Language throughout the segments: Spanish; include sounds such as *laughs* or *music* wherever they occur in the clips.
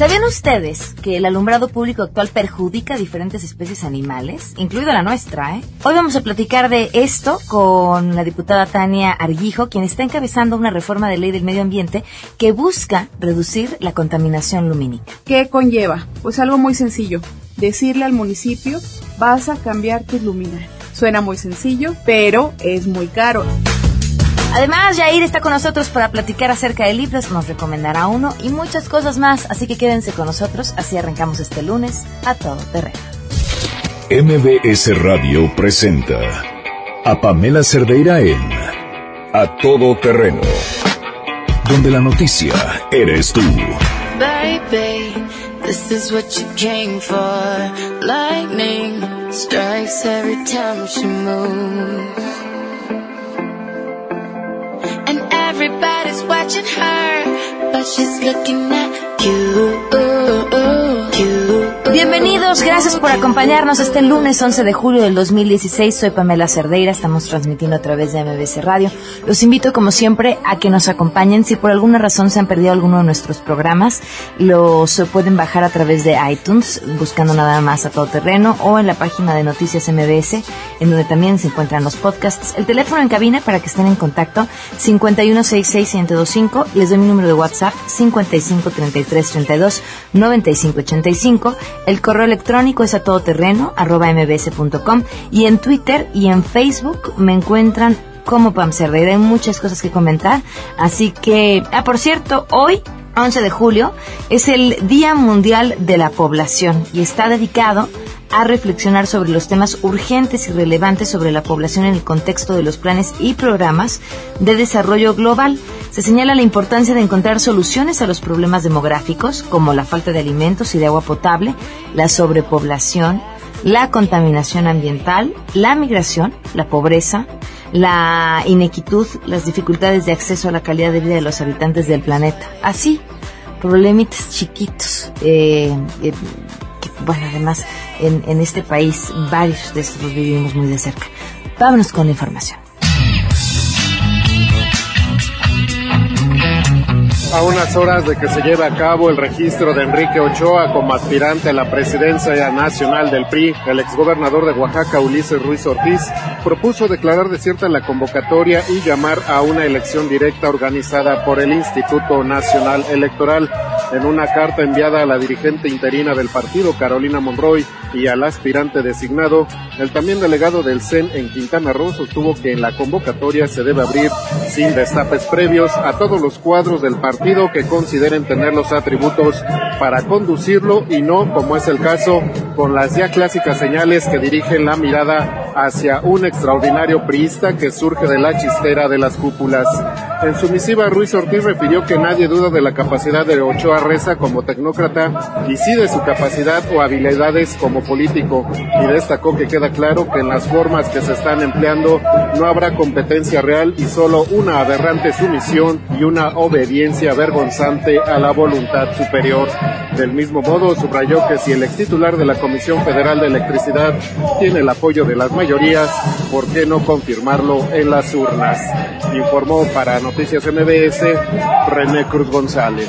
¿Sabían ustedes que el alumbrado público actual perjudica a diferentes especies animales, incluida la nuestra? ¿eh? Hoy vamos a platicar de esto con la diputada Tania Arguijo, quien está encabezando una reforma de ley del medio ambiente que busca reducir la contaminación lumínica. ¿Qué conlleva? Pues algo muy sencillo, decirle al municipio, vas a cambiar tus luminarias. Suena muy sencillo, pero es muy caro. Además, Jair está con nosotros para platicar acerca de libros, nos recomendará uno y muchas cosas más, así que quédense con nosotros, así arrancamos este lunes a todo terreno. MBS Radio presenta a Pamela Cerdeira en A Todo Terreno, donde la noticia eres tú. Baby, this is what you came for. Lightning strikes every time she moves. And everybody's watching her, but she's looking at you. Bienvenidos, gracias por acompañarnos este lunes 11 de julio del 2016. Soy Pamela Cerdeira, estamos transmitiendo a través de MBC Radio. Los invito, como siempre, a que nos acompañen. Si por alguna razón se han perdido alguno de nuestros programas, los pueden bajar a través de iTunes, buscando nada más a todo terreno, o en la página de Noticias MBS, en donde también se encuentran los podcasts. El teléfono en cabina para que estén en contacto, 5166125. Les doy mi número de WhatsApp, 5533329585. El correo electrónico es a todoterreno, arroba mbs.com y en Twitter y en Facebook me encuentran como Pam Cerdeira. Hay muchas cosas que comentar. Así que, ah, por cierto, hoy 11 de julio es el Día Mundial de la Población y está dedicado a reflexionar sobre los temas urgentes y relevantes sobre la población en el contexto de los planes y programas de desarrollo global. Se señala la importancia de encontrar soluciones a los problemas demográficos, como la falta de alimentos y de agua potable, la sobrepoblación, la contaminación ambiental, la migración, la pobreza, la inequitud, las dificultades de acceso a la calidad de vida de los habitantes del planeta. Así, problemitas chiquitos. Eh, eh, bueno, además, en, en este país varios de estos los vivimos muy de cerca. Vámonos con la información. A unas horas de que se lleve a cabo el registro de Enrique Ochoa como aspirante a la presidencia nacional del PRI, el exgobernador de Oaxaca, Ulises Ruiz Ortiz, propuso declarar desierta la convocatoria y llamar a una elección directa organizada por el Instituto Nacional Electoral. En una carta enviada a la dirigente interina del partido, Carolina Monroy, y al aspirante designado, el también delegado del CEN en Quintana Roo sostuvo que en la convocatoria se debe abrir sin destapes previos a todos los cuadros del partido que consideren tener los atributos para conducirlo y no, como es el caso, con las ya clásicas señales que dirigen la mirada hacia un extraordinario priista que surge de la chistera de las cúpulas. En su misiva, Ruiz Ortiz refirió que nadie duda de la capacidad de Ochoa Reza como tecnócrata y sí de su capacidad o habilidades como político y destacó que queda claro que en las formas que se están empleando no habrá competencia real y solo una aberrante sumisión y una obediencia vergonzante a la voluntad superior. Del mismo modo, subrayó que si el ex titular de la Comisión Federal de Electricidad tiene el apoyo de las mayorías, ¿por qué no confirmarlo en las urnas? Informó para Noticias MBS René Cruz González.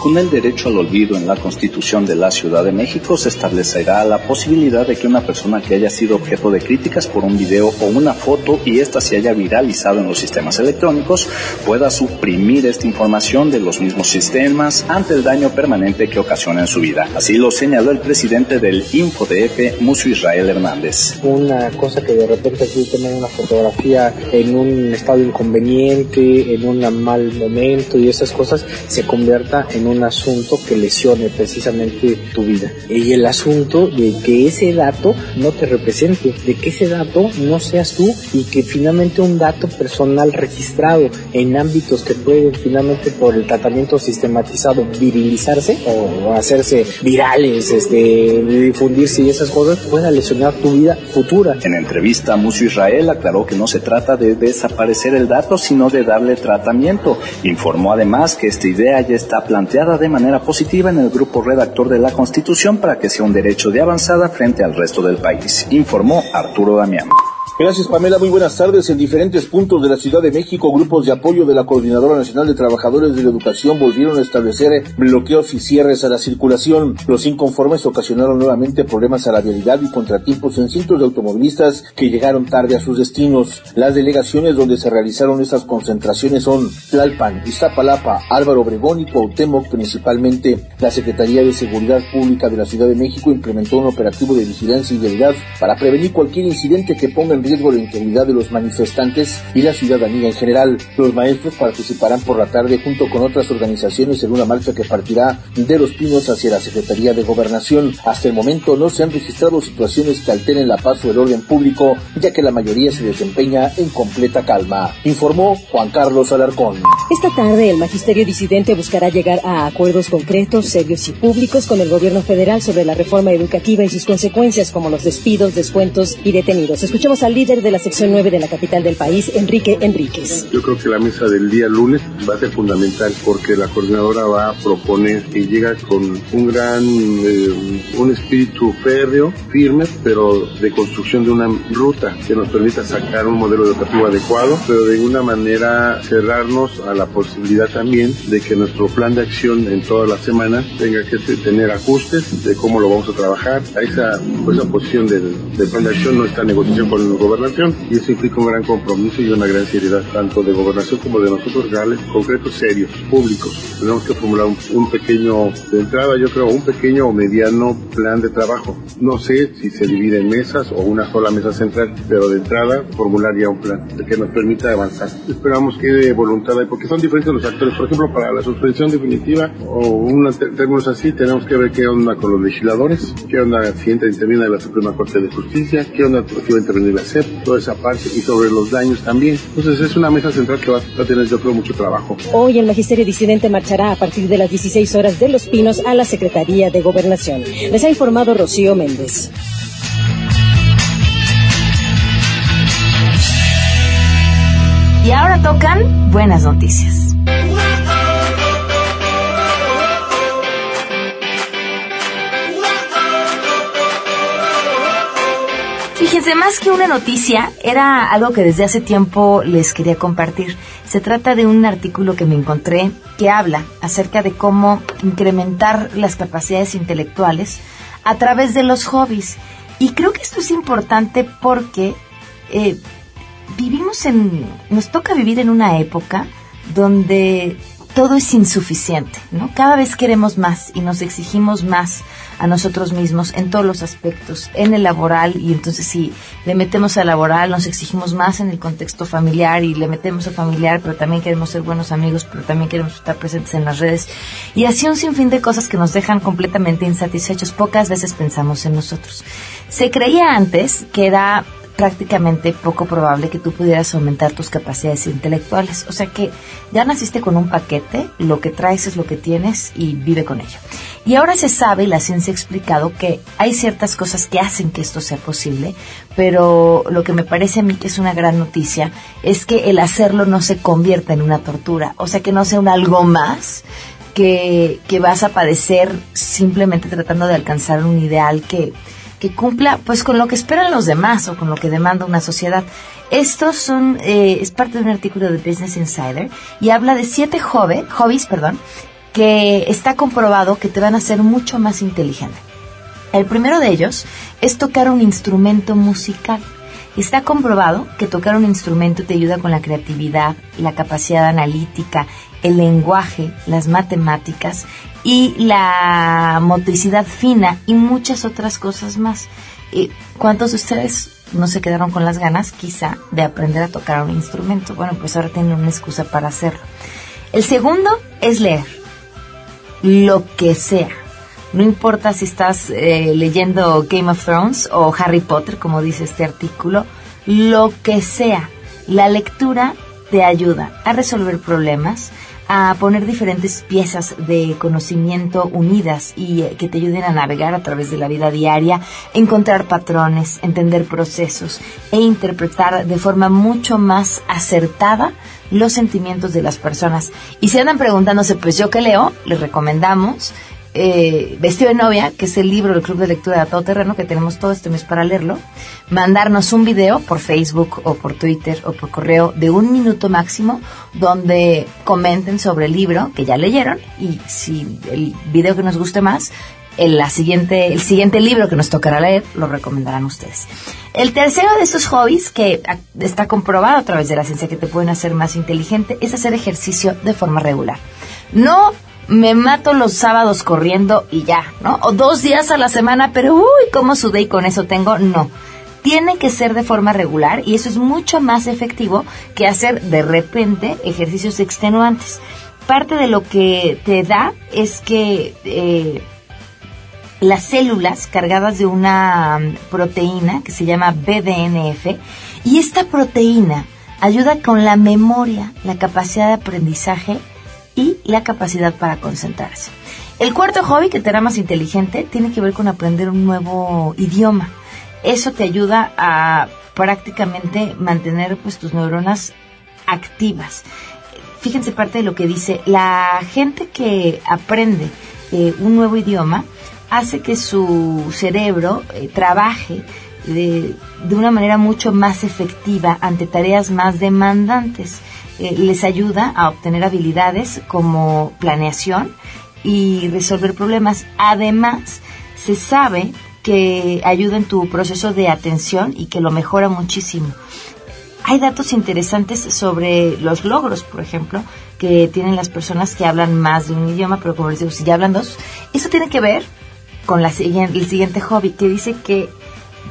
Con el derecho al olvido en la Constitución de la Ciudad de México se establecerá la posibilidad de que una persona que haya sido objeto de críticas por un video o una foto y ésta se haya viralizado en los sistemas electrónicos pueda suprimir esta información de los mismos sistemas ante el daño permanente que ocasiona en su vida. Así lo señaló el presidente del InfoDF, Muso Israel Hernández. Una cosa que de repente tú tener una fotografía en un estado inconveniente, en un mal momento y esas cosas se convierta en un asunto que lesione precisamente tu vida. Y el asunto de que ese dato no te represente, de que ese dato no seas tú y que finalmente un dato personal registrado en ámbitos que pueden finalmente por el tratamiento sistematizado virilizarse o hacerse virales, este, difundirse y esas cosas pueda lesionar tu vida futura. En entrevista, Mucio Israel aclaró que no se trata de desaparecer el dato, sino de darle tratamiento. Informó además que esta idea ya está planteada de manera positiva en el grupo redactor de la Constitución para que sea un derecho de avanzada frente al resto del país, informó Arturo Damián. Gracias, Pamela. Muy buenas tardes. En diferentes puntos de la Ciudad de México, grupos de apoyo de la Coordinadora Nacional de Trabajadores de la Educación volvieron a establecer bloqueos y cierres a la circulación. Los inconformes ocasionaron nuevamente problemas a la vialidad y contratiempos en cientos de automovilistas que llegaron tarde a sus destinos. Las delegaciones donde se realizaron estas concentraciones son Tlalpan, Iztapalapa, Álvaro Obregón y Cuauhtémoc principalmente. La Secretaría de Seguridad Pública de la Ciudad de México implementó un operativo de vigilancia y vialidad para prevenir cualquier incidente que ponga en riesgo la integridad de los manifestantes y la ciudadanía en general. Los maestros participarán por la tarde junto con otras organizaciones en una marcha que partirá de Los Pinos hacia la Secretaría de Gobernación. Hasta el momento no se han registrado situaciones que alteren la paz o el orden público, ya que la mayoría se desempeña en completa calma. Informó Juan Carlos Alarcón. Esta tarde el magisterio disidente buscará llegar a acuerdos concretos, serios y públicos con el gobierno federal sobre la reforma educativa y sus consecuencias como los despidos, descuentos y detenidos. Escuchemos al líder de la sección 9 de la capital del país, Enrique Enríquez. Yo creo que la mesa del día lunes va a ser fundamental porque la coordinadora va a proponer y llega con un gran, eh, un espíritu férreo, firme, pero de construcción de una ruta que nos permita sacar un modelo educativo adecuado, pero de una manera cerrarnos a la posibilidad también de que nuestro plan de acción en todas las semanas tenga que tener ajustes de cómo lo vamos a trabajar. A esa, pues, esa posición del, del plan de acción en negociación con el y eso implica un gran compromiso y una gran seriedad tanto de gobernación como de nosotros reales, concretos, serios, públicos. Tenemos que formular un, pequeño, de entrada yo creo, un pequeño o mediano plan de trabajo. No sé si se divide en mesas o una sola mesa central, pero de entrada formular ya un plan que nos permita avanzar. Esperamos que de voluntad hay, porque son diferentes los actores. Por ejemplo, para la suspensión definitiva o un términos así, tenemos que ver qué onda con los legisladores, qué onda si entra interviene la Suprema Corte de Justicia, qué onda si va a intervenir la Toda esa parte y sobre los daños también. Entonces es una mesa central que va a tener yo creo mucho trabajo. Hoy el Magisterio Disidente marchará a partir de las 16 horas de Los Pinos a la Secretaría de Gobernación. Les ha informado Rocío Méndez. Y ahora tocan buenas noticias. Fíjense, más que una noticia, era algo que desde hace tiempo les quería compartir. Se trata de un artículo que me encontré que habla acerca de cómo incrementar las capacidades intelectuales a través de los hobbies. Y creo que esto es importante porque eh, vivimos en, nos toca vivir en una época donde todo es insuficiente, ¿no? Cada vez queremos más y nos exigimos más a nosotros mismos en todos los aspectos, en el laboral y entonces si le metemos al laboral nos exigimos más en el contexto familiar y le metemos al familiar, pero también queremos ser buenos amigos, pero también queremos estar presentes en las redes y así un sinfín de cosas que nos dejan completamente insatisfechos. Pocas veces pensamos en nosotros. Se creía antes que era prácticamente poco probable que tú pudieras aumentar tus capacidades intelectuales. O sea que ya naciste con un paquete, lo que traes es lo que tienes y vive con ello. Y ahora se sabe, y la ciencia ha explicado, que hay ciertas cosas que hacen que esto sea posible, pero lo que me parece a mí que es una gran noticia es que el hacerlo no se convierta en una tortura, o sea que no sea un algo más que, que vas a padecer simplemente tratando de alcanzar un ideal que, que cumpla pues con lo que esperan los demás o con lo que demanda una sociedad. Estos son, eh, es parte de un artículo de Business Insider y habla de siete hobbies, perdón, que está comprobado que te van a hacer mucho más inteligente. El primero de ellos es tocar un instrumento musical. Está comprobado que tocar un instrumento te ayuda con la creatividad, la capacidad analítica, el lenguaje, las matemáticas y la motricidad fina y muchas otras cosas más. ¿Cuántos de ustedes no se quedaron con las ganas, quizá, de aprender a tocar un instrumento? Bueno, pues ahora tienen una excusa para hacerlo. El segundo es leer. Lo que sea. No importa si estás eh, leyendo Game of Thrones o Harry Potter, como dice este artículo, lo que sea. La lectura te ayuda a resolver problemas, a poner diferentes piezas de conocimiento unidas y eh, que te ayuden a navegar a través de la vida diaria, encontrar patrones, entender procesos e interpretar de forma mucho más acertada los sentimientos de las personas. Y si andan preguntándose, pues yo qué leo, les recomendamos eh, Vestido de novia, que es el libro del Club de Lectura de Todo Terreno, que tenemos todo este mes para leerlo, mandarnos un video por Facebook o por Twitter o por correo de un minuto máximo donde comenten sobre el libro que ya leyeron y si el video que nos guste más, el, siguiente, el siguiente libro que nos tocará leer lo recomendarán ustedes. El tercero de estos hobbies que está comprobado a través de la ciencia que te pueden hacer más inteligente es hacer ejercicio de forma regular. No me mato los sábados corriendo y ya, ¿no? O dos días a la semana, pero uy, ¿cómo sudé y con eso tengo? No. Tiene que ser de forma regular y eso es mucho más efectivo que hacer de repente ejercicios extenuantes. Parte de lo que te da es que eh, las células cargadas de una proteína que se llama BDNF y esta proteína ayuda con la memoria, la capacidad de aprendizaje y la capacidad para concentrarse. El cuarto hobby que te hará más inteligente tiene que ver con aprender un nuevo idioma. Eso te ayuda a prácticamente mantener pues tus neuronas activas. Fíjense parte de lo que dice, la gente que aprende eh, un nuevo idioma hace que su cerebro eh, trabaje de, de, una manera mucho más efectiva ante tareas más demandantes. Eh, les ayuda a obtener habilidades como planeación y resolver problemas. Además, se sabe que ayuda en tu proceso de atención y que lo mejora muchísimo. Hay datos interesantes sobre los logros, por ejemplo, que tienen las personas que hablan más de un idioma, pero como les digo, si ya hablan dos, eso tiene que ver con la, el siguiente hobby, que dice que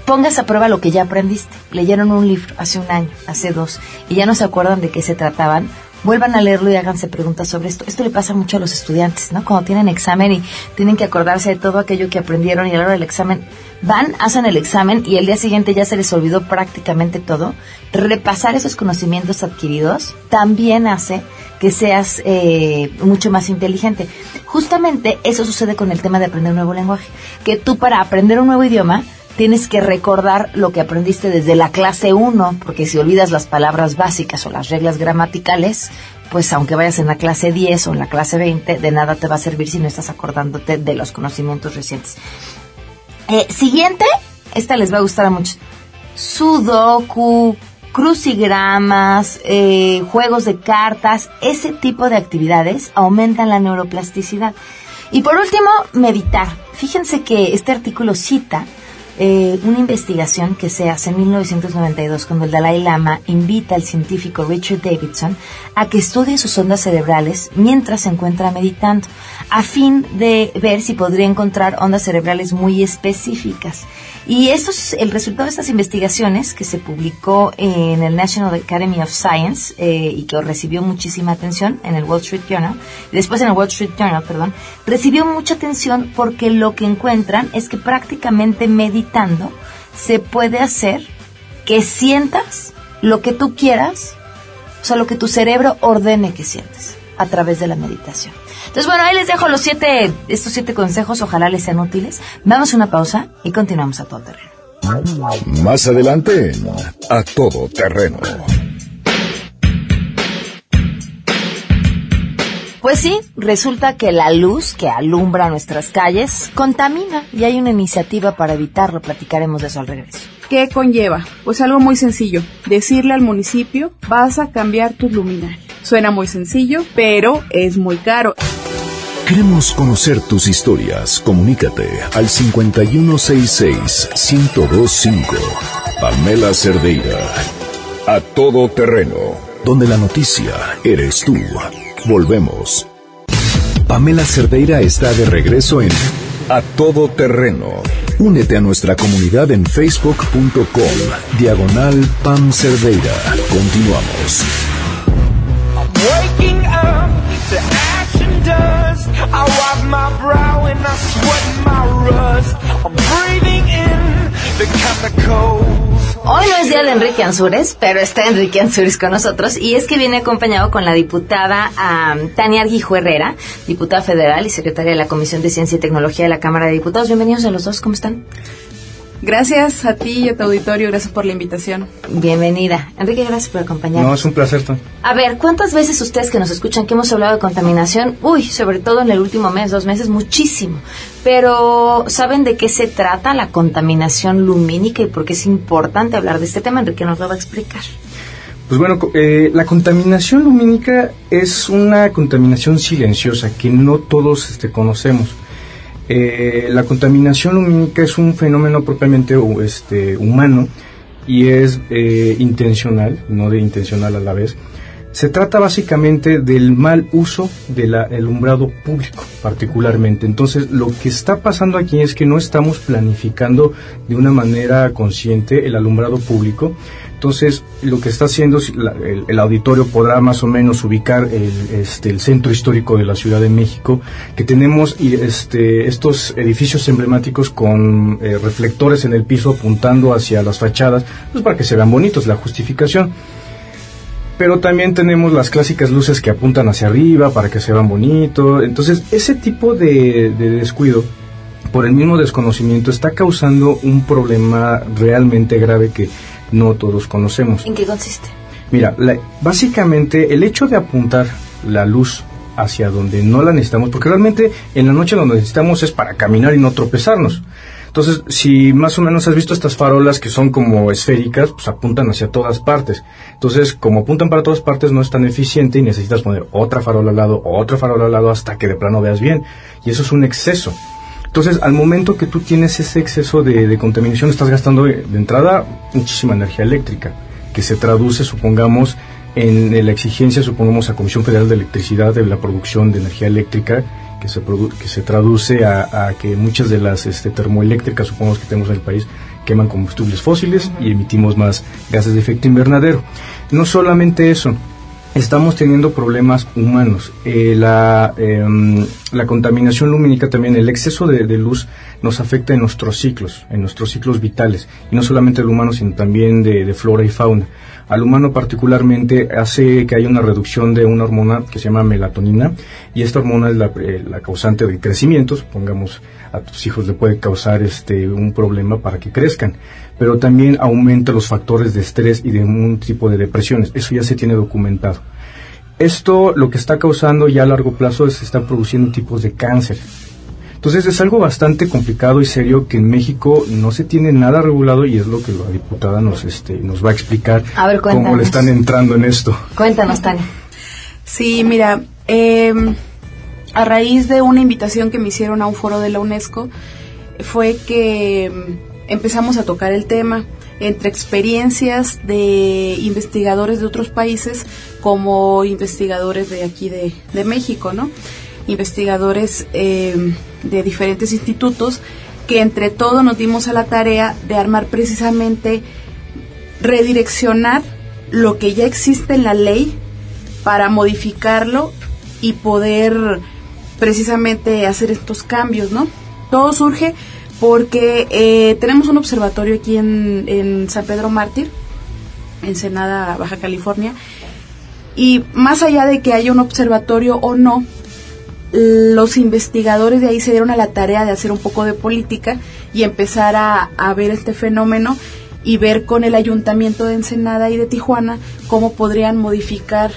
pongas a prueba lo que ya aprendiste. Leyeron un libro hace un año, hace dos, y ya no se acuerdan de qué se trataban. Vuelvan a leerlo y háganse preguntas sobre esto. Esto le pasa mucho a los estudiantes, ¿no? Cuando tienen examen y tienen que acordarse de todo aquello que aprendieron y a la hora del examen van, hacen el examen y el día siguiente ya se les olvidó prácticamente todo. Repasar esos conocimientos adquiridos también hace que seas eh, mucho más inteligente. Justamente eso sucede con el tema de aprender un nuevo lenguaje. Que tú para aprender un nuevo idioma tienes que recordar lo que aprendiste desde la clase 1, porque si olvidas las palabras básicas o las reglas gramaticales, pues aunque vayas en la clase 10 o en la clase 20, de nada te va a servir si no estás acordándote de los conocimientos recientes. Eh, siguiente, esta les va a gustar a muchos. Sudoku, crucigramas, eh, juegos de cartas, ese tipo de actividades aumentan la neuroplasticidad. Y por último, meditar. Fíjense que este artículo cita eh, una investigación que se hace en 1992 cuando el Dalai Lama invita al científico Richard Davidson a que estudie sus ondas cerebrales mientras se encuentra meditando, a fin de ver si podría encontrar ondas cerebrales muy específicas. Y eso es el resultado de estas investigaciones que se publicó en el National Academy of Science eh, y que recibió muchísima atención en el Wall Street Journal, después en el Wall Street Journal, perdón, recibió mucha atención porque lo que encuentran es que prácticamente meditando se puede hacer que sientas lo que tú quieras, o sea, lo que tu cerebro ordene que sientes a través de la meditación. Entonces, bueno, ahí les dejo los siete, estos siete consejos, ojalá les sean útiles. Vamos a una pausa y continuamos a todo terreno. Más adelante, a todo terreno. Pues sí, resulta que la luz que alumbra nuestras calles contamina y hay una iniciativa para evitarlo. Platicaremos de eso al regreso. ¿Qué conlleva? Pues algo muy sencillo. Decirle al municipio, vas a cambiar tus luminarias. Suena muy sencillo, pero es muy caro. Queremos conocer tus historias. Comunícate al 5166-1025. Pamela Cerdeira. A todo terreno. Donde la noticia eres tú. Volvemos. Pamela Cerdeira está de regreso en A Todo Terreno. Únete a nuestra comunidad en facebook.com. Diagonal Pam Cerdeira. Continuamos. Hoy no es día de Enrique Ansures, pero está Enrique Ansures con nosotros y es que viene acompañado con la diputada Tania Argijo Herrera, diputada federal y secretaria de la Comisión de Ciencia y Tecnología de la Cámara de Diputados. Bienvenidos a los dos, ¿cómo están? Gracias a ti y a tu auditorio, gracias por la invitación. Bienvenida. Enrique, gracias por acompañarnos. No, es un placer. A ver, ¿cuántas veces ustedes que nos escuchan que hemos hablado de contaminación? Uy, sobre todo en el último mes, dos meses, muchísimo. Pero, ¿saben de qué se trata la contaminación lumínica y por qué es importante hablar de este tema? Enrique nos lo va a explicar. Pues bueno, eh, la contaminación lumínica es una contaminación silenciosa que no todos este, conocemos. Eh, la contaminación lumínica es un fenómeno propiamente este, humano y es eh, intencional, no de intencional a la vez. Se trata básicamente del mal uso del alumbrado público, particularmente. Entonces, lo que está pasando aquí es que no estamos planificando de una manera consciente el alumbrado público entonces, lo que está haciendo el, auditorio podrá más o menos ubicar el, este, el centro histórico de la Ciudad de México, que tenemos este, estos edificios emblemáticos con eh, reflectores en el piso apuntando hacia las fachadas, pues para que se vean bonitos, la justificación. Pero también tenemos las clásicas luces que apuntan hacia arriba para que se vean bonitos. Entonces, ese tipo de descuido por el mismo desconocimiento está causando un problema realmente grave que no todos conocemos. ¿En qué consiste? Mira, básicamente el hecho de apuntar la luz hacia donde no la necesitamos, porque realmente en la noche lo necesitamos es para caminar y no tropezarnos. Entonces, si más o menos has visto estas farolas que son como esféricas, pues apuntan hacia todas partes. Entonces, como apuntan para todas partes, no es tan eficiente y necesitas poner otra farola al lado, otra farola al lado hasta que de plano veas bien. Y eso es un exceso. Entonces, al momento que tú tienes ese exceso de, contaminación, estás gastando de, entrada muchísima energía eléctrica, que se traduce, supongamos, en, la exigencia, supongamos, a Comisión Federal de Electricidad de la producción de energía eléctrica, que se, que se traduce a, que muchas de las este, termoeléctricas, supongamos que tenemos en el país, queman combustibles fósiles y emitimos más gases de efecto invernadero. No solamente eso, estamos teniendo problemas humanos. Eh, la, em, la, contaminación lumínica también, el exceso de, luz nos afecta en nuestros ciclos, en nuestros ciclos vitales, y no solamente al humano, sino también de, flora y fauna. Al humano particularmente hace que haya una reducción de una hormona que se llama melatonina, y esta hormona es la, eh, la causante del crecimiento, supongamos a tus hijos le puede causar este un problema para que crezcan pero también aumenta los factores de estrés y de un tipo de depresiones. Eso ya se tiene documentado. Esto lo que está causando ya a largo plazo es que están produciendo tipos de cáncer. Entonces es algo bastante complicado y serio que en México no se tiene nada regulado y es lo que la diputada nos este nos va a explicar cómo le están entrando en esto. Cuéntanos, Tania. Sí, mira, em, a raíz de una invitación que me hicieron a un foro de la UNESCO fue que empezamos a tocar el tema entre experiencias de investigadores de otros países como investigadores de aquí de, México, ¿no? Investigadores eh, de diferentes institutos que entre todos nos dimos a la tarea de armar precisamente, redireccionar lo que ya existe en la ley para modificarlo y poder precisamente hacer estos cambios, ¿no? Todo surge porque eh, tenemos un observatorio aquí en, San Pedro Mártir, en Senada, Baja California, y más allá de que haya un observatorio o no, los investigadores de ahí se dieron a la tarea de hacer un poco de política y empezar a, ver este fenómeno y ver con el ayuntamiento de Ensenada y de Tijuana cómo podrían modificar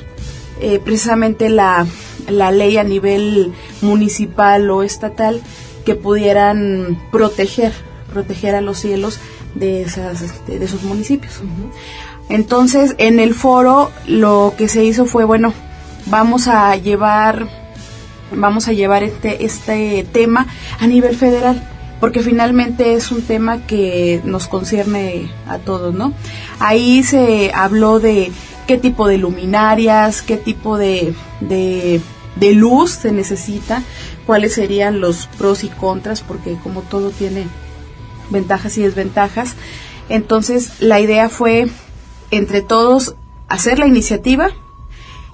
eh, precisamente la, la ley a nivel municipal o estatal que pudieran proteger, proteger a los cielos de, esas, este, de esos municipios. Entonces, en el foro lo que se hizo fue, bueno, vamos a llevar, vamos a llevar este, este tema a nivel federal porque finalmente es un tema que nos concierne a todos, ¿no? Ahí se habló de qué tipo de luminarias, qué tipo de, de, de luz se necesita, cuáles serían los pros y contras, porque como todo tiene ventajas y desventajas. Entonces la idea fue entre todos hacer la iniciativa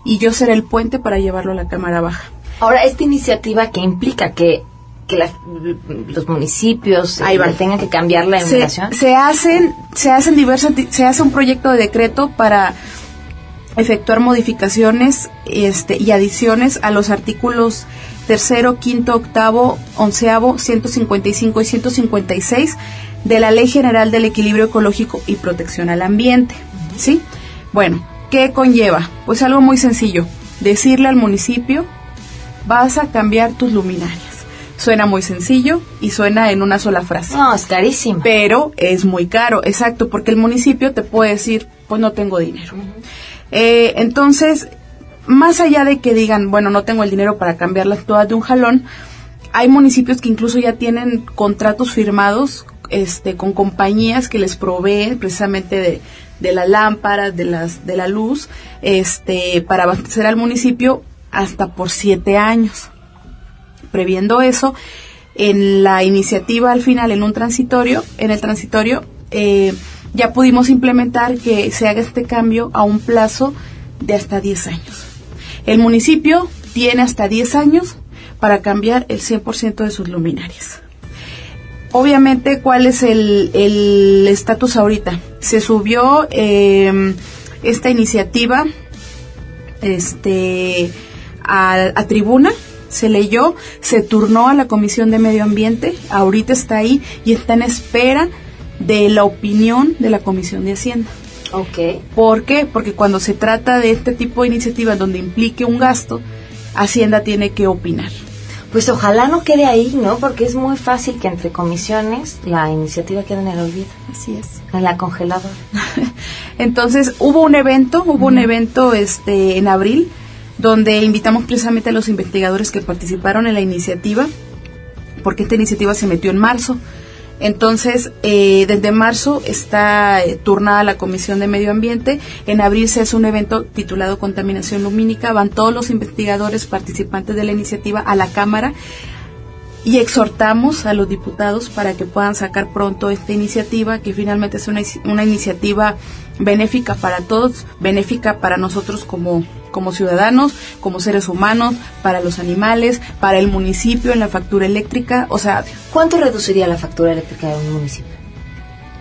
y yo ser el puente para llevarlo a la Cámara Baja. Ahora, esta iniciativa que implica que, los municipios eh, tengan que cambiar la educación. Se, hacen, se hacen diversas, se hace un proyecto de decreto para efectuar modificaciones este, y adiciones a los artículos tercero, quinto, octavo, onceavo, 155 y 156 de la Ley General del Equilibrio Ecológico y Protección al Ambiente. ¿Sí? Bueno, ¿qué conlleva? Pues algo muy sencillo, decirle al municipio, vas a cambiar tus luminarias. Suena muy sencillo y suena en una sola frase. No, es carísimo. Pero es muy caro, exacto, porque el municipio te puede decir, pues no tengo dinero. Eh, entonces, más allá de que digan, bueno, no tengo el dinero para cambiarlas todas de un jalón, hay municipios que incluso ya tienen contratos firmados este, con compañías que les proveen precisamente de, de las lámparas, de, las, de la luz, este, para abastecer al municipio hasta por siete años. Previendo eso, en la iniciativa al final, en un transitorio, en el transitorio, eh, ya pudimos implementar que se haga este cambio a un plazo de hasta 10 años. El municipio tiene hasta 10 años para cambiar el 100% de sus luminarias. Obviamente, ¿cuál es el estatus ahorita? Se subió eh, esta iniciativa este, a, a tribuna, se leyó, se turnó a la Comisión de Medio Ambiente, ahorita está ahí y está en espera de la opinión de la Comisión de Hacienda. Ok. ¿Por qué? Porque cuando se trata de este tipo de iniciativas donde implique un gasto, Hacienda tiene que opinar. Pues ojalá no quede ahí, ¿no? Porque es muy fácil que entre comisiones la iniciativa quede en el olvido. Así es. En la congeladora. *laughs* Entonces, hubo un evento, hubo un evento este en abril donde invitamos precisamente a los investigadores que participaron en la iniciativa, porque esta iniciativa se metió en marzo. Entonces, eh, desde marzo está eh, turnada la Comisión de Medio Ambiente. En abril se hace un evento titulado Contaminación Lumínica. Van todos los investigadores participantes de la iniciativa a la Cámara y exhortamos a los diputados para que puedan sacar pronto esta iniciativa, que finalmente es una, una iniciativa benéfica para todos, benéfica para nosotros como, como ciudadanos, como seres humanos, para los animales, para el municipio en la factura eléctrica. O sea, ¿cuánto reduciría la factura eléctrica de un municipio?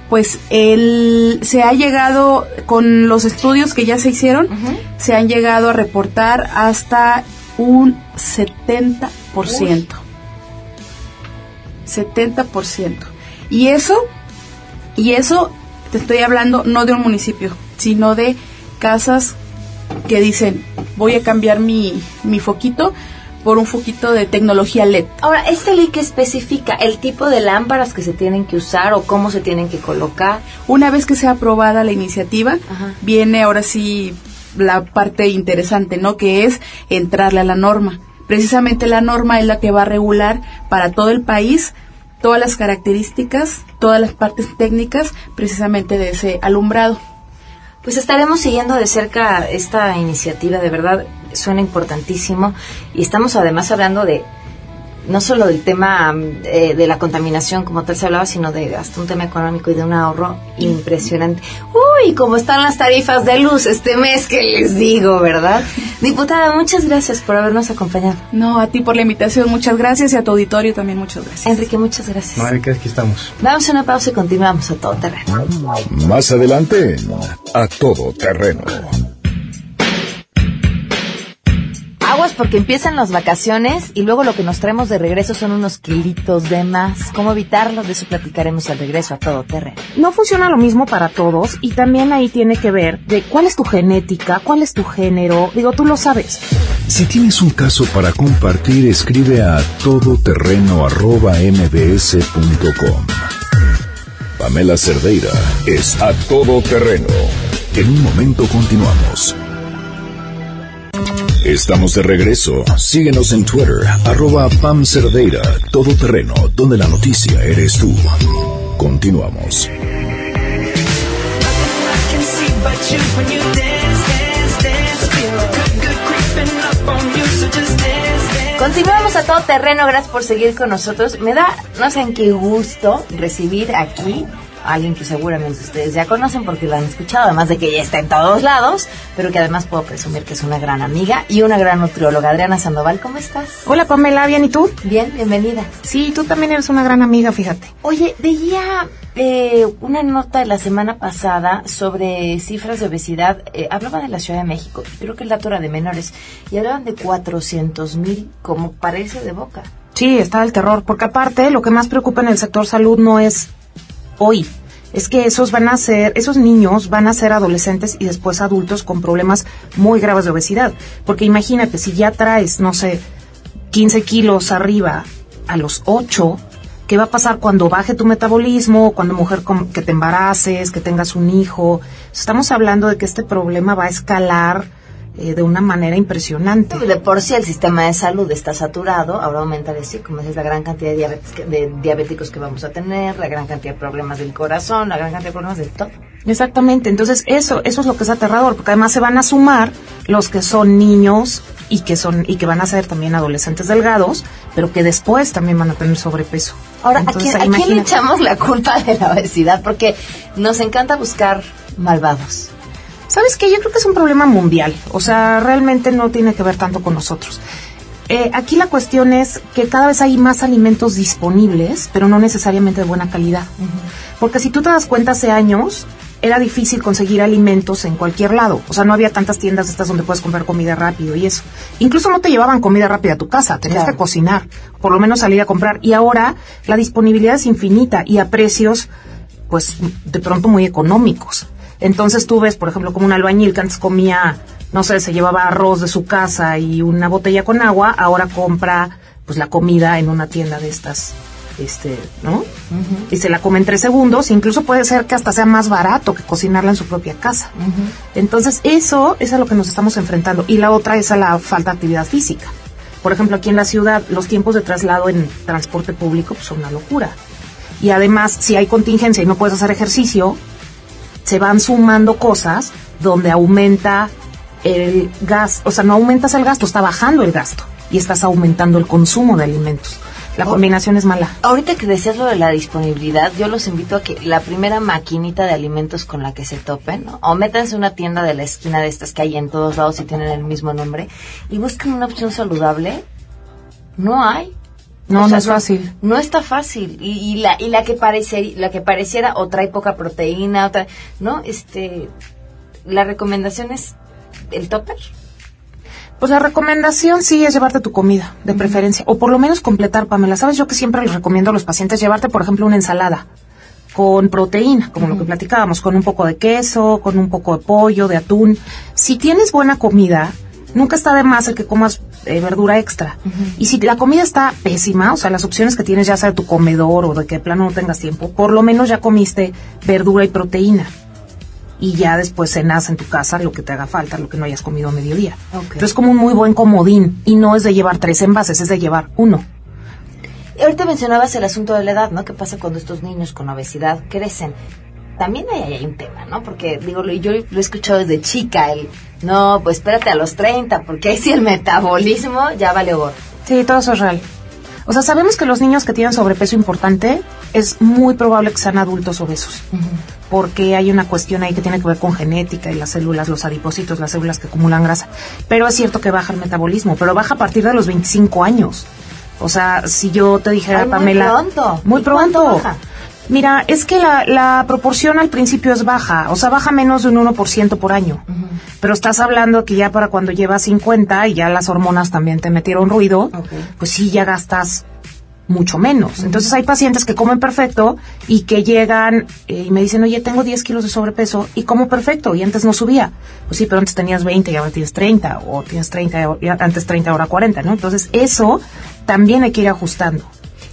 Pues el, se ha llegado, con los estudios que ya se hicieron, se han llegado a reportar hasta un 70%. Uy. 70%. Y eso, y eso te estoy hablando no de un municipio, sino de casas que dicen, voy a cambiar mi, mi foquito por un foquito de tecnología LED. Ahora, ¿este ley que especifica el tipo de lámparas que se tienen que usar o cómo se tienen que colocar? Una vez que sea aprobada la iniciativa, Ajá. viene ahora sí la parte interesante, ¿no? Que es entrarle a la norma. Precisamente la norma es la que va a regular para todo el país todas las características, todas las partes técnicas precisamente de ese alumbrado. Pues estaremos siguiendo de cerca esta iniciativa, de verdad suena importantísimo. Y estamos además hablando de no solo del tema eh, de la contaminación como tal se hablaba, sino de hasta un tema económico y de un ahorro impresionante. Uy, cómo están las tarifas de luz este mes que les digo, ¿verdad? Diputada, muchas gracias por habernos acompañado. No, a ti por la invitación, muchas gracias y a tu auditorio también muchas gracias. Enrique, muchas gracias. Enrique, aquí estamos. Damos una pausa y continuamos a todo terreno. Más adelante, a todo terreno. Porque empiezan las vacaciones y luego lo que nos traemos de regreso son unos kilitos de más. ¿Cómo evitarlo? De eso platicaremos al regreso a todo terreno. No funciona lo mismo para todos y también ahí tiene que ver de cuál es tu genética, cuál es tu género. Digo, tú lo sabes. Si tienes un caso para compartir, escribe a todoterreno.mbs.com. Pamela Cerdeira es a todo terreno. En un momento continuamos. Estamos de regreso. Síguenos en Twitter, arroba Pam Cerdeira, todo terreno, donde la noticia eres tú. Continuamos. Continuamos a todo terreno, gracias por seguir con nosotros. Me da, no sé en qué gusto recibir aquí alguien que seguramente ustedes ya conocen porque lo han escuchado, además de que ya está en todos lados, pero que además puedo presumir que es una gran amiga y una gran nutrióloga. Adriana Sandoval, ¿cómo estás? Hola Pamela, ¿bien y tú? Bien, bienvenida. Sí, tú también eres una gran amiga, fíjate. Oye, veía eh, una nota de la semana pasada sobre cifras de obesidad. Eh, hablaba de la Ciudad de México, creo que el dato era de menores, y hablaban de 400 mil, como parece de boca. Sí, está el terror, porque aparte lo que más preocupa en el sector salud no es hoy. Es que esos van a ser, esos niños van a ser adolescentes y después adultos con problemas muy graves de obesidad. Porque imagínate, si ya traes, no sé, 15 kilos arriba a los 8, ¿qué va a pasar cuando baje tu metabolismo, cuando mujer que te embaraces, que tengas un hijo? Estamos hablando de que este problema va a escalar eh, de una manera impresionante. De por sí el sistema de salud está saturado, ahora aumenta así, como es la gran cantidad de, diabetes de diabéticos que vamos a tener, la gran cantidad de problemas del corazón, la gran cantidad de problemas del todo. Exactamente, entonces eso, eso es lo que es aterrador, porque además se van a sumar los que son niños y que son y que van a ser también adolescentes delgados, pero que después también van a tener sobrepeso. Ahora, ¿a quién, le echamos la culpa de la obesidad? Porque nos encanta buscar malvados. ¿Sabes qué? Yo creo que es un problema mundial. O sea, realmente no tiene que ver tanto con nosotros. Eh, aquí la cuestión es que cada vez hay más alimentos disponibles, pero no necesariamente de buena calidad. Porque si tú te das cuenta, hace años era difícil conseguir alimentos en cualquier lado. O sea, no había tantas tiendas estas donde puedes comprar comida rápido y eso. Incluso no te llevaban comida rápida a tu casa, tenías que cocinar, por lo menos salir a comprar. Y ahora la disponibilidad es infinita y a precios, pues, de pronto muy económicos. Entonces tú ves, por ejemplo, como un albañil que antes comía, no sé, se llevaba arroz de su casa y una botella con agua, ahora compra pues la comida en una tienda de estas, este, ¿no? Y se la come en tres segundos, incluso puede ser que hasta sea más barato que cocinarla en su propia casa. Entonces eso es a lo que nos estamos enfrentando. Y la otra es a la falta de actividad física. Por ejemplo, aquí en la ciudad los tiempos de traslado en transporte público pues, son una locura. Y además, si hay contingencia y no puedes hacer ejercicio, se van sumando cosas donde aumenta el gasto, o sea, no aumentas el gasto, está bajando el gasto y estás aumentando el consumo de alimentos. La combinación es mala. Ahorita que decías lo de la disponibilidad, yo los invito a que la primera maquinita de alimentos con la que se topen, o métanse una tienda de la esquina de estas que hay en todos lados y tienen el mismo nombre, y busquen una opción saludable. No hay. No, no es fácil. No está fácil. Y, la, y la, que la que pareciera o trae poca proteína, otra, ¿no? Este, la recomendación es el topper. Pues la recomendación sí es llevarte tu comida, de preferencia, o por lo menos completar, Pamela. Sabes, yo que siempre les recomiendo a los pacientes llevarte, por ejemplo, una ensalada con proteína, como lo que platicábamos, con un poco de queso, con un poco de pollo, de atún. Si tienes buena comida, nunca está de más el que comas eh, verdura extra. Y si la comida está pésima, o sea, las opciones que tienes ya sea de tu comedor o de que de plano no tengas tiempo, por lo menos ya comiste verdura y proteína. Y ya después cenas en tu casa lo que te haga falta, lo que no hayas comido a mediodía. Entonces es como un muy buen comodín. Y no es de llevar tres envases, es de llevar uno. Y ahorita mencionabas el asunto de la edad, ¿no? ¿Qué pasa cuando estos niños con obesidad crecen? también hay, un tema, ¿no? Porque, digo, yo lo he escuchado desde chica, el, no, pues espérate a los 30, porque ahí sí el metabolismo ya vale gorro. Sí, todo eso es real. O sea, sabemos que los niños que tienen sobrepeso importante es muy probable que sean adultos obesos, porque hay una cuestión ahí que tiene que ver con genética y las células, los adipocitos, las células que acumulan grasa. Pero es cierto que baja el metabolismo, pero baja a partir de los 25 años. O sea, si yo te dijera, Pamela... Muy pronto. Muy pronto. Mira, es que la, la, proporción al principio es baja, o sea, baja menos de un 1% por año. Pero estás hablando que ya para cuando llevas 50 y ya las hormonas también te metieron ruido, pues sí, ya gastas mucho menos. Entonces hay pacientes que comen perfecto y que llegan eh, y me dicen, oye, tengo 10 kilos de sobrepeso y como perfecto y antes no subía. Pues sí, pero antes tenías 20 y ahora tienes 30 o tienes 30, antes 30, ahora 40, ¿no? Entonces eso también hay que ir ajustando.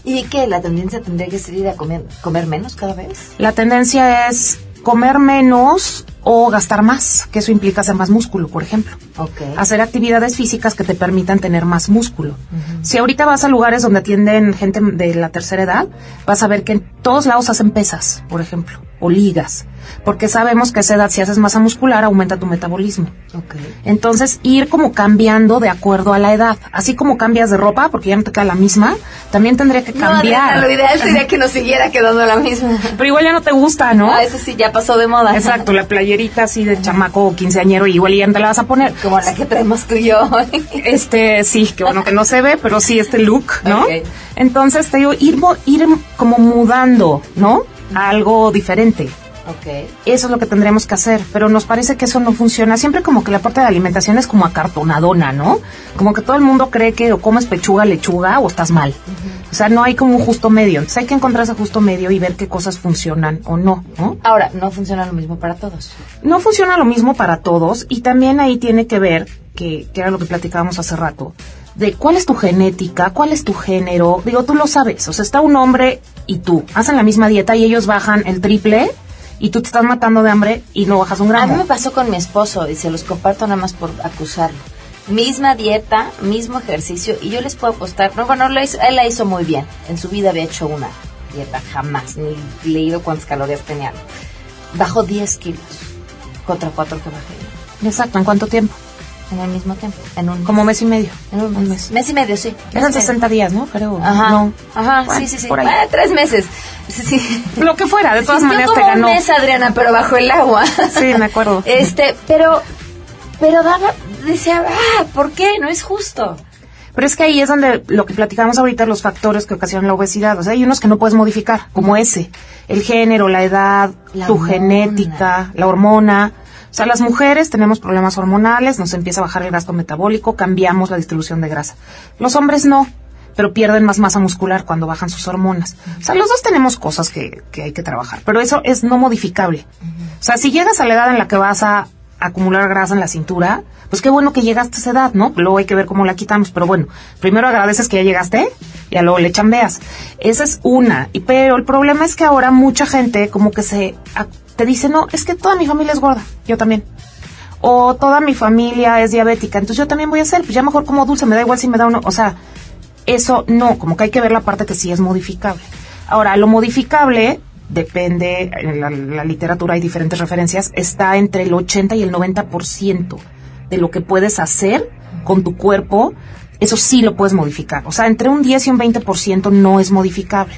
¿Y qué? ¿La tendencia tendría que ser ir a comer, comer menos cada vez? La tendencia es comer menos o gastar más, que eso implica hacer más músculo, por ejemplo. Okay. Hacer actividades físicas que te permitan tener más músculo. Si ahorita vas a lugares donde atienden gente de la tercera edad, vas a ver que en todos lados hacen pesas, por ejemplo, o ligas porque sabemos que a esa edad si haces masa muscular aumenta tu metabolismo. Entonces, ir como cambiando de acuerdo a la edad. Así como cambias de ropa, porque ya no te queda la misma, también tendría que cambiar. No, lo ideal sería que no siguiera quedando la misma. Pero igual ya no te gusta, ¿no? Ah, eso sí, ya pasó de moda. Exacto, la playerita así de chamaco o quinceañero, igual ya no te la vas a poner. Como la que traemos tú y yo. este, sí, que bueno que no se ve, pero sí este look, ¿no? Entonces, te digo, ir, ir como mudando, ¿no? A algo diferente. Okay. Eso es lo que tendríamos que hacer, pero nos parece que eso no funciona. Siempre como que la parte de alimentación es como acartonadona, ¿no? Como que todo el mundo cree que o comes pechuga, lechuga o estás mal. O sea, no hay como un justo medio. Entonces hay que encontrar ese justo medio y ver qué cosas funcionan o no, ¿no? Ahora, no funciona lo mismo para todos. No funciona lo mismo para todos y también ahí tiene que ver, que, que era lo que platicábamos hace rato, de cuál es tu genética, cuál es tu género. Digo, tú lo sabes. O sea, está un hombre y tú. Hacen la misma dieta y ellos bajan el triple y tú te estás matando de hambre y no bajas un gramo. A mí me pasó con mi esposo y se los comparto nada más por acusarlo misma dieta, mismo ejercicio y yo les puedo apostar, no, bueno, lo él la hizo muy bien, en su vida había hecho una dieta, jamás, ni leído cuántas calorías tenía. Bajó 10 kilos contra 4 que bajé Exacto, ¿en cuánto tiempo? En el mismo tiempo, en un Como mes y medio. En un mes. mes. y medio, sí. Eran 60 días, ¿no? Pero Ajá. No. Ajá, sí, sí, sí. Ah, tres meses. Sí, Lo que fuera, de todas maneras como te ganó. un mes, Adriana, pero bajo el agua. Sí, me acuerdo. Este, pero, pero daba, decía, ah, ¿por qué? No es justo. Pero es que ahí es donde lo que platicamos ahorita, los factores que ocasionan la obesidad. O sea, hay unos que no puedes modificar, como ese. El género, la edad, tu genética, la hormona. O sea, las mujeres tenemos problemas hormonales, nos empieza a bajar el gasto metabólico, cambiamos la distribución de grasa. Los hombres no, pero pierden más masa muscular cuando bajan sus hormonas. O sea, los dos tenemos cosas que, que hay que trabajar, pero eso es no modificable. O sea, si llegas a la edad en la que vas a acumular grasa en la cintura, pues qué bueno que llegaste a esa edad, ¿no? Luego hay que ver cómo la quitamos, pero bueno, primero agradeces que ya llegaste y luego le chambeas. Esa es una, y, pero el problema es que ahora mucha gente como que se te dice, no, es que toda mi familia es gorda, yo también. O toda mi familia es diabética, entonces yo también voy a ser, pues ya mejor como dulce, me da igual si me da uno, o sea, eso no, como que hay que ver la parte que sí es modificable. Ahora, lo modificable depende, en la, literatura hay diferentes referencias, está entre el 80 y el 90% de lo que puedes hacer con tu cuerpo, eso sí lo puedes modificar. O sea, entre un 10 y un 20% no es modificable.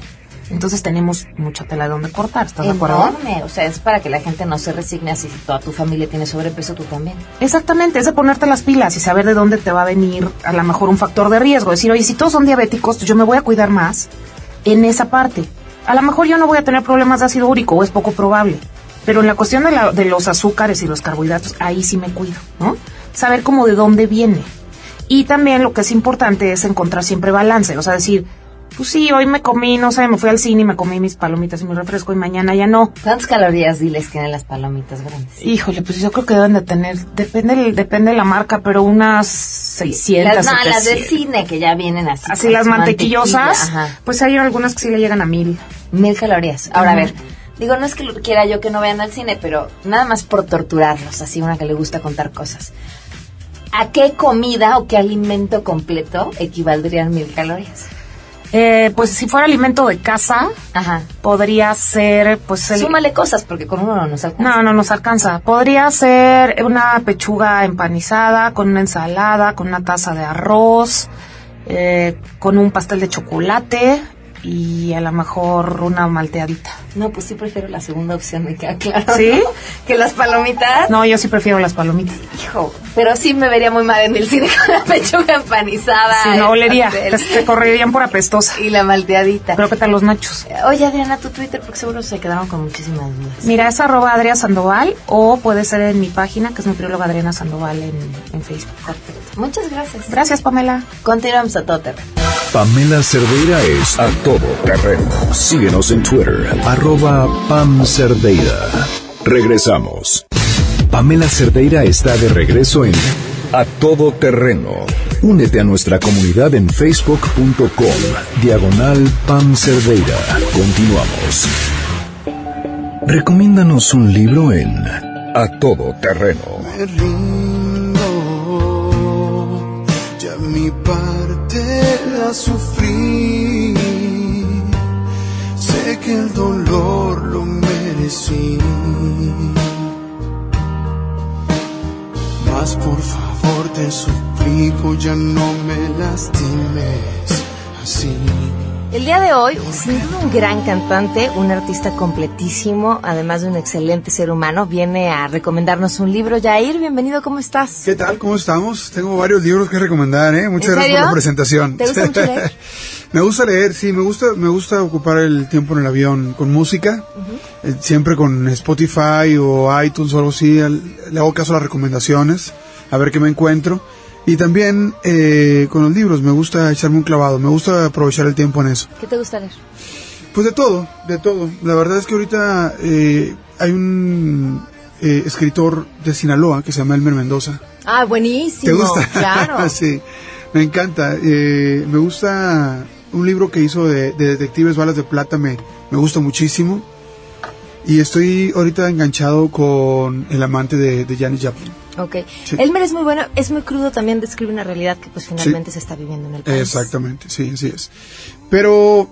Entonces tenemos mucha tela de donde cortar, ¿estás de acuerdo? o sea, es para que la gente no se resigne así si toda tu familia tiene sobrepeso, tú también. Exactamente, es de ponerte las pilas y saber de dónde te va a venir a lo mejor un factor de riesgo. Decir, oye, si todos son diabéticos, pues yo me voy a cuidar más en esa parte a lo mejor yo no voy a tener problemas de ácido úrico o es poco probable, pero en la cuestión de, la, de los azúcares y los carbohidratos, ahí sí me cuido, ¿no? Saber cómo de dónde viene. Y también lo que es importante es encontrar siempre balance, o sea, decir, pues sí, hoy me comí, no sé, me fui al cine y me comí mis palomitas y mi refresco y mañana ya no. ¿Cuántas calorías diles tienen las palomitas grandes? Híjole, pues yo creo que deben de tener, depende, depende de la marca, pero unas 600. Las, no, las de cine que ya vienen así. Así las mantequillosas, pues hay algunas que sí le llegan a mil. Mil calorías. Ahora, a ver, digo, no es que quiera yo que no vayan al cine, pero nada más por torturarlos, así una que le gusta contar cosas. ¿A qué comida o qué alimento completo equivaldrían mil calorías? Eh, pues si fuera alimento de casa, podría ser, pues... El... Súmale cosas, porque con uno no nos alcanza. No, no nos alcanza. Podría ser una pechuga empanizada, con una ensalada, con una taza de arroz, eh, con un pastel de chocolate, y a lo mejor una malteadita. No, pues sí prefiero la segunda opción, me queda claro. ¿Sí? Que las palomitas. No, yo sí prefiero las palomitas. Hijo, pero sí me vería muy mal en el cine con la pechuga empanizada. Sí, no olería, te, correrían por apestosa. Y la malteadita. Pero ¿qué tal los nachos? Oye, Adriana, tu Twitter, porque seguro se quedaron con muchísimas dudas. Mira, es arroba Adriana Sandoval o puede ser en mi página, que es nutrióloga Adriana Sandoval en, en Facebook. Perfecto. Muchas gracias. Gracias, Pamela. Continuamos a todo Pamela Cerdeira es a todo terreno. Síguenos en Twitter, arroba Pam Cerdeira. Regresamos. Pamela Cerdeira está de regreso en A Todo Terreno. Únete a nuestra comunidad en facebook.com, diagonal Pam Cerdeira. Continuamos. Recomiéndanos un libro en A Todo Terreno. ya mi parte la sufrí. Que el dolor lo merecí. Mas por favor te suplico, ya no me lastimes así. El día de hoy, sin duda un gran cantante, un artista completísimo, además de un excelente ser humano, viene a recomendarnos un libro. Jair, bienvenido, ¿cómo estás? ¿Qué tal? ¿Cómo estamos? Tengo varios libros que recomendar, ¿eh? Muchas gracias por la presentación. ¿Te gusta mucho leer? *laughs* me gusta leer, sí, me gusta, me gusta ocupar el tiempo en el avión con música, eh, siempre con Spotify o iTunes o algo así, le hago caso a las recomendaciones, a ver qué me encuentro. Y también eh, con los libros, me gusta echarme un clavado, me gusta aprovechar el tiempo en eso. ¿Qué te gusta leer? Pues de todo, de todo. La verdad es que ahorita eh, hay un eh, escritor de Sinaloa que se llama Elmer Mendoza. Ah, buenísimo. ¿Te gusta? Claro. *laughs* sí, me encanta. Eh, me gusta un libro que hizo de, de, Detectives Balas de Plata, me, me gusta muchísimo. Y estoy ahorita enganchado con El amante de, de Janis Joplin. Ok. Elmer es muy bueno, es muy crudo también, describe una realidad que pues finalmente se está viviendo en el país. Exactamente, sí, así es. Pero,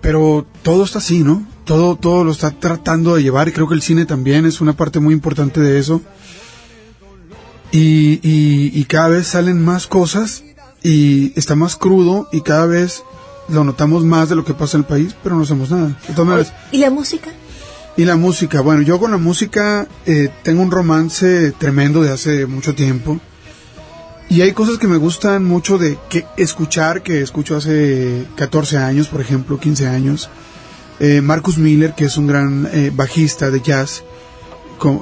pero todo está así, ¿no? Todo, todo lo está tratando de llevar y creo que el cine también es una parte muy importante de eso. Y, y, cada vez salen más cosas y está más crudo y cada vez lo notamos más de lo que pasa en el país, pero no hacemos nada. ¿Y la música? Y la música, bueno, yo con la música eh, tengo un romance tremendo de hace mucho tiempo. Y hay cosas que me gustan mucho de que escuchar, que escucho hace 14 años, por ejemplo, 15 años. Eh, Marcus Miller, que es un gran eh, bajista de jazz,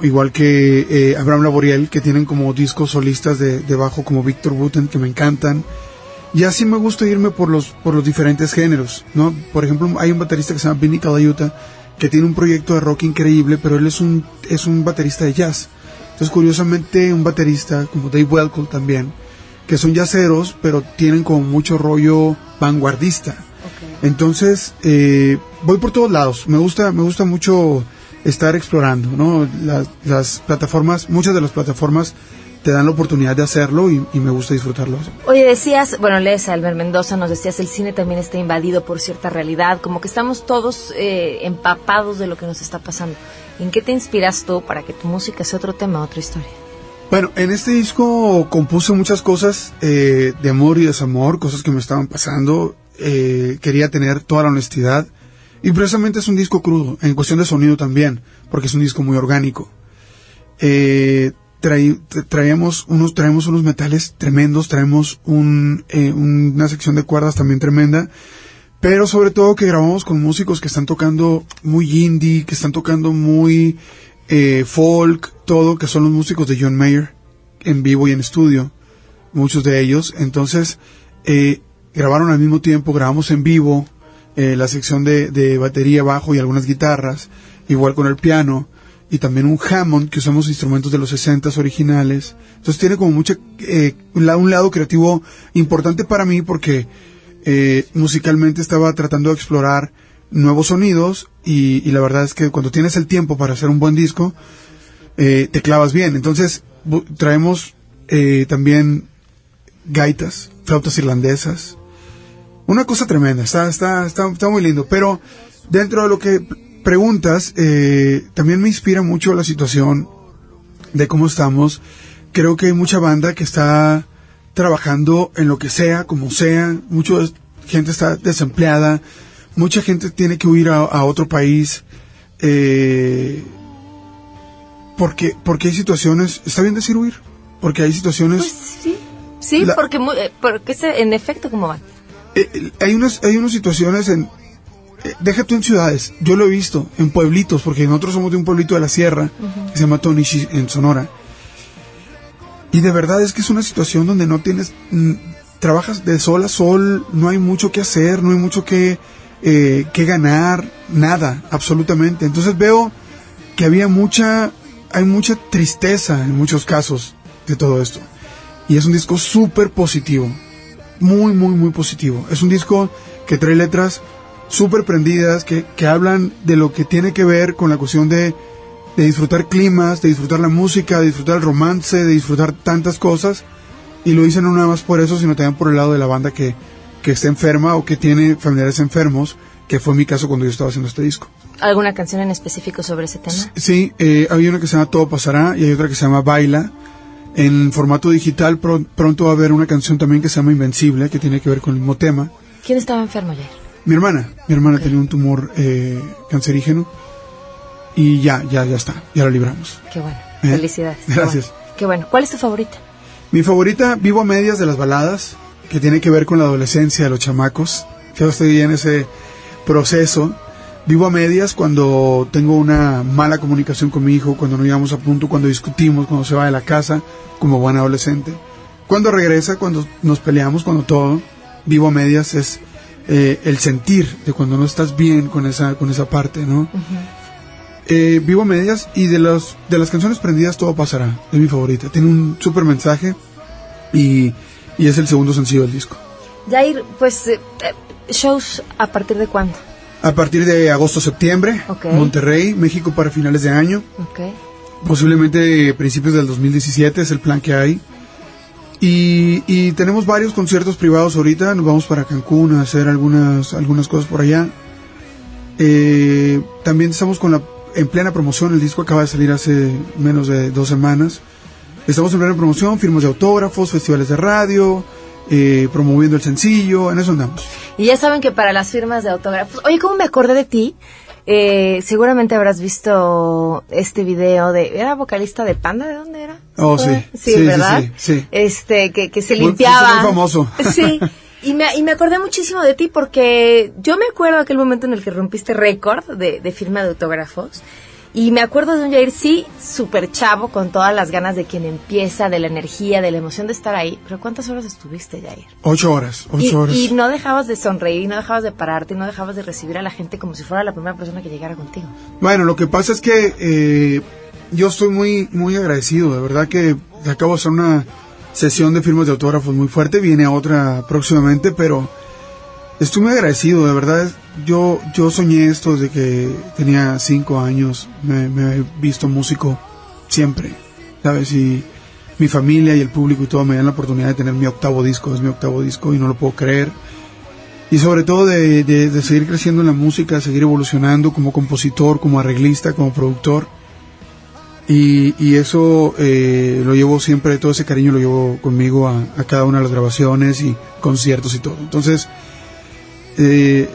igual que Abraham Laboriel, que tienen como discos solistas de, de, bajo como Victor Buten, que me encantan. Y así me gusta irme por los, por los diferentes géneros, ¿no? Por ejemplo, hay un baterista que se llama Vinny Calayuta, que tiene un proyecto de rock increíble, pero él es un, es un baterista de jazz. Entonces, curiosamente, un baterista como Dave Welcome también, que son jazzeros, pero tienen como mucho rollo vanguardista. Entonces, eh, voy por todos lados. Me gusta, me gusta mucho estar explorando, ¿no? Las, las plataformas, muchas de las plataformas te dan la oportunidad de hacerlo y, me gusta disfrutarlo. Oye, decías, bueno, lees a Albert Mendoza, nos decías, el cine también está invadido por cierta realidad, como que estamos todos eh, empapados de lo que nos está pasando. ¿En qué te inspiras tú para que tu música sea otro tema, otra historia? Bueno, en este disco compuse muchas cosas eh, de amor y desamor, cosas que me estaban pasando. Eh, quería tener toda la honestidad. Y precisamente es un disco crudo, en cuestión de sonido también, porque es un disco muy orgánico. Eh, traemos unos, traemos unos metales tremendos, traemos un, eh, una sección de cuerdas también tremenda, pero sobre todo que grabamos con músicos que están tocando muy indie, que están tocando muy eh, folk, todo, que son los músicos de John Mayer, en vivo y en estudio, muchos de ellos. Entonces, eh, grabaron al mismo tiempo, grabamos en vivo la sección de, de batería, bajo y algunas guitarras, igual con el piano y también un Hammond, que usamos instrumentos de los 60 originales. Entonces tiene como mucha, eh, un, lado, creativo importante para mí porque eh, musicalmente estaba tratando de explorar nuevos sonidos y, la verdad es que cuando tienes el tiempo para hacer un buen disco, eh, te clavas bien. Entonces traemos también gaitas, flautas irlandesas. Una cosa tremenda, está, está, está, está muy lindo, pero dentro de lo que preguntas, eh, también me inspira mucho la situación de cómo estamos. Creo que hay mucha banda que está trabajando en lo que sea, como sea. Mucha gente está desempleada. Mucha gente tiene que huir a, otro país. Eh, porque, porque hay situaciones, está bien decir huir, porque hay situaciones... Pues sí, sí, porque, eh, porque en efecto, ¿cómo van? hay, unas, hay unas situaciones en, eh, deja tú en ciudades, yo lo he visto, en pueblitos, porque nosotros somos de un pueblito de la sierra, que se llama Tonishi, en Sonora. Y de verdad es que es una situación donde no tienes, mm, trabajas de sol a sol, no hay mucho que hacer, no hay mucho que, eh, que ganar, nada, absolutamente. Entonces veo que había mucha, hay mucha tristeza en muchos casos de todo esto. Y es un disco súper positivo, muy, muy, muy positivo. Es un disco que trae letras súper prendidas que, que, hablan de lo que tiene que ver con la cuestión de, de, disfrutar climas, de disfrutar la música, de disfrutar el romance, de disfrutar tantas cosas. Y lo dicen no nada más por eso, sino también por el lado de la banda que, que está enferma o que tiene familiares enfermos, que fue mi caso cuando yo estaba haciendo este disco. ¿Alguna canción en específico sobre ese tema? Sí, eh, hay una que se llama Todo Pasará y hay otra que se llama Baila. En formato digital pronto va a haber una canción también que se llama Invencible, que tiene que ver con el mismo tema. ¿Quién estaba enfermo ayer? Mi hermana, mi hermana tenía un tumor eh, cancerígeno y ya, ya, ya está, ya lo libramos. Qué bueno, eh, felicidades. Gracias. Qué bueno. ¿Cuál es tu favorita? Mi favorita, Vivo a medias de las baladas, que tiene que ver con la adolescencia de los chamacos. Yo estoy en ese proceso. Vivo a medias cuando tengo una mala comunicación con mi hijo, cuando no llegamos a punto, cuando discutimos, cuando se va de la casa, como buen adolescente. cuando regresa, cuando nos peleamos, cuando todo, vivo a medias, es eh, el sentir de cuando no estás bien con esa, con esa parte, ¿no? Eh, vivo a medias y de, los, de las canciones prendidas todo pasará, es mi favorita. Tiene un súper mensaje y, y, es el segundo sencillo del disco. Jair, pues, eh, ¿shows a partir de cuándo? A partir de agosto-septiembre, Monterrey, México para finales de año. Posiblemente principios del 2017 es el plan que hay. Y, tenemos varios conciertos privados ahorita. Nos vamos para Cancún a hacer algunas, algunas cosas por allá. Eh, también estamos con la, en plena promoción. El disco acaba de salir hace menos de dos semanas. Estamos en plena promoción, firmas de autógrafos, festivales de radio, eh, promoviendo el sencillo. En eso andamos. Y ya saben que para las firmas de autógrafos. Oye, ¿cómo me acordé de ti? Eh, seguramente habrás visto este video de era vocalista de Panda de dónde era oh sí. Sí, verdad sí, este que, que se limpiaba. muy, famoso. *laughs* Sí. *laughs* Y me, y me acordé muchísimo de ti porque yo me acuerdo de aquel momento en el que rompiste récord de, de firma de autógrafos y me acuerdo de un Jair, sí, súper chavo, con todas las ganas de quien empieza, de la energía, de la emoción de estar ahí. Pero ¿cuántas horas estuviste, Jair? Ocho horas, ocho horas. Y no dejabas de sonreír, no dejabas de pararte, no dejabas de recibir a la gente como si fuera la primera persona que llegara contigo. Bueno, lo que pasa es que eh, yo estoy muy, muy agradecido. De verdad que acabo de hacer una sesión de firmas de autógrafos muy fuerte. Viene otra próximamente, pero estoy muy agradecido. De verdad, yo, yo soñé esto desde que tenía cinco años, me, he visto músico siempre, ¿sabes? Y mi familia y el público y todo me dan la oportunidad de tener mi octavo disco, es mi octavo disco y no lo puedo creer. Y sobre todo de, de, seguir creciendo en la música, seguir evolucionando como compositor, como arreglista, como productor. Y, y eso eh, lo llevo siempre, todo ese cariño lo llevo conmigo a, a, cada una de las grabaciones y conciertos y todo. Entonces, eh,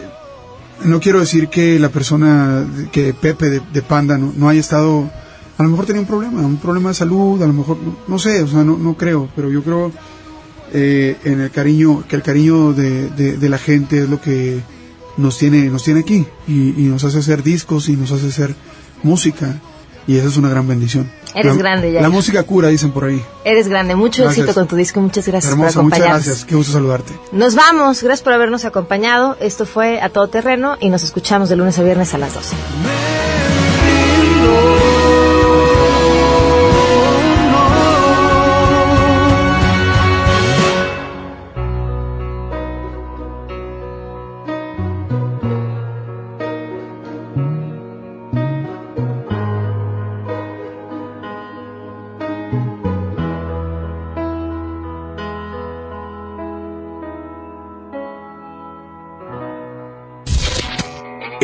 no quiero decir que la persona, que Pepe de, Panda no, haya estado, a lo mejor tenía un problema, un problema de salud, a lo mejor, no, sé, o sea, no, no creo, pero yo creo eh, en el cariño, que el cariño de, de, la gente es lo que nos tiene, nos tiene aquí y, y nos hace hacer discos y nos hace hacer música y esa es una gran bendición. Eres grande ya. La música cura, dicen por ahí. Eres grande. Mucho éxito con tu disco. Muchas gracias por acompañarnos. Muchas gracias. Qué gusto saludarte. Nos vamos. Gracias por habernos acompañado. Esto fue A Todo Terreno y nos escuchamos de lunes a viernes a las 12.